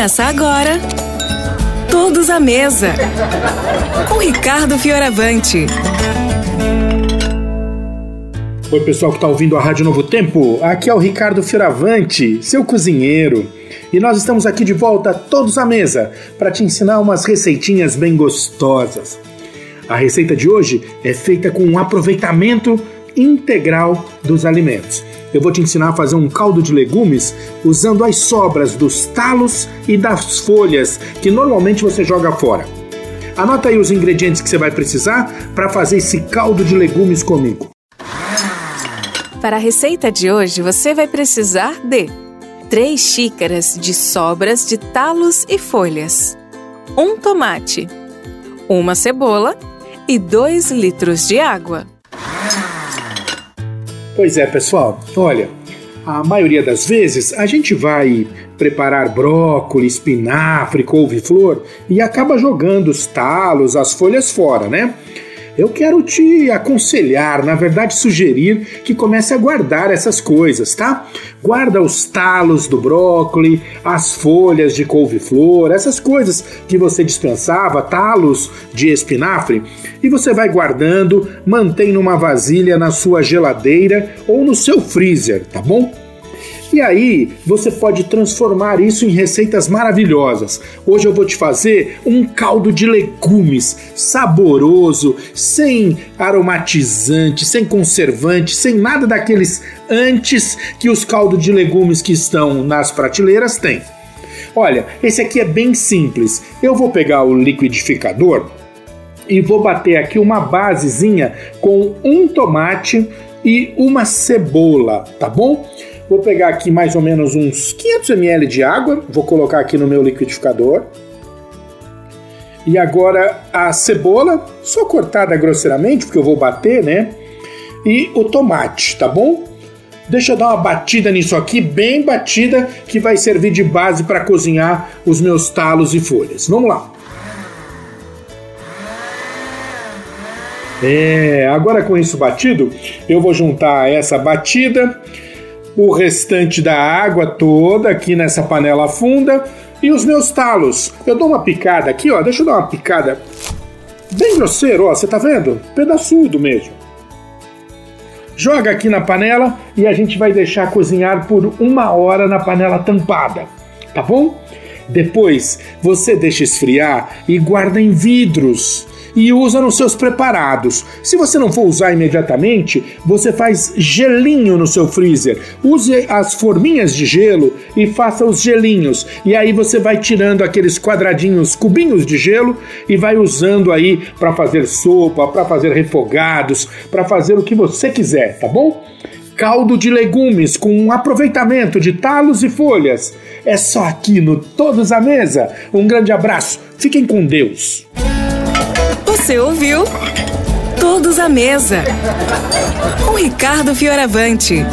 Começa agora. Todos à mesa. Com Ricardo Fioravante. Oi, pessoal que está ouvindo a Rádio Novo Tempo. Aqui é o Ricardo Fioravante, seu cozinheiro. E nós estamos aqui de volta, todos à mesa, para te ensinar umas receitinhas bem gostosas. A receita de hoje é feita com um aproveitamento integral dos alimentos. Eu vou te ensinar a fazer um caldo de legumes usando as sobras dos talos e das folhas que normalmente você joga fora. Anota aí os ingredientes que você vai precisar para fazer esse caldo de legumes comigo. Para a receita de hoje, você vai precisar de 3 xícaras de sobras de talos e folhas, um tomate, uma cebola e 2 litros de água. Pois é, pessoal. Olha, a maioria das vezes a gente vai preparar brócolis, espinafre, couve-flor e acaba jogando os talos, as folhas fora, né? Eu quero te aconselhar, na verdade sugerir que comece a guardar essas coisas, tá? Guarda os talos do brócolis, as folhas de couve-flor, essas coisas que você dispensava, talos de espinafre, e você vai guardando, mantém numa vasilha na sua geladeira ou no seu freezer, tá bom? E aí você pode transformar isso em receitas maravilhosas. Hoje eu vou te fazer um caldo de legumes saboroso, sem aromatizante, sem conservante, sem nada daqueles antes que os caldos de legumes que estão nas prateleiras têm. Olha, esse aqui é bem simples. Eu vou pegar o liquidificador e vou bater aqui uma basezinha com um tomate e uma cebola, tá bom? Vou pegar aqui mais ou menos uns 500 ml de água, vou colocar aqui no meu liquidificador. E agora a cebola, só cortada grosseiramente, porque eu vou bater, né? E o tomate, tá bom? Deixa eu dar uma batida nisso aqui, bem batida, que vai servir de base para cozinhar os meus talos e folhas. Vamos lá. É, agora com isso batido, eu vou juntar essa batida o restante da água toda aqui nessa panela funda e os meus talos. Eu dou uma picada aqui, ó, deixa eu dar uma picada bem grosseiro, ó, você tá vendo? Pedaçudo mesmo. Joga aqui na panela e a gente vai deixar cozinhar por uma hora na panela tampada, tá bom? Depois você deixa esfriar e guarda em vidros e usa nos seus preparados. Se você não for usar imediatamente, você faz gelinho no seu freezer. Use as forminhas de gelo e faça os gelinhos. E aí você vai tirando aqueles quadradinhos, cubinhos de gelo e vai usando aí para fazer sopa, para fazer refogados, para fazer o que você quiser, tá bom? caldo de legumes com um aproveitamento de talos e folhas. É só aqui no Todos à Mesa. Um grande abraço, fiquem com Deus. Você ouviu? Todos à Mesa. Com Ricardo Fioravante.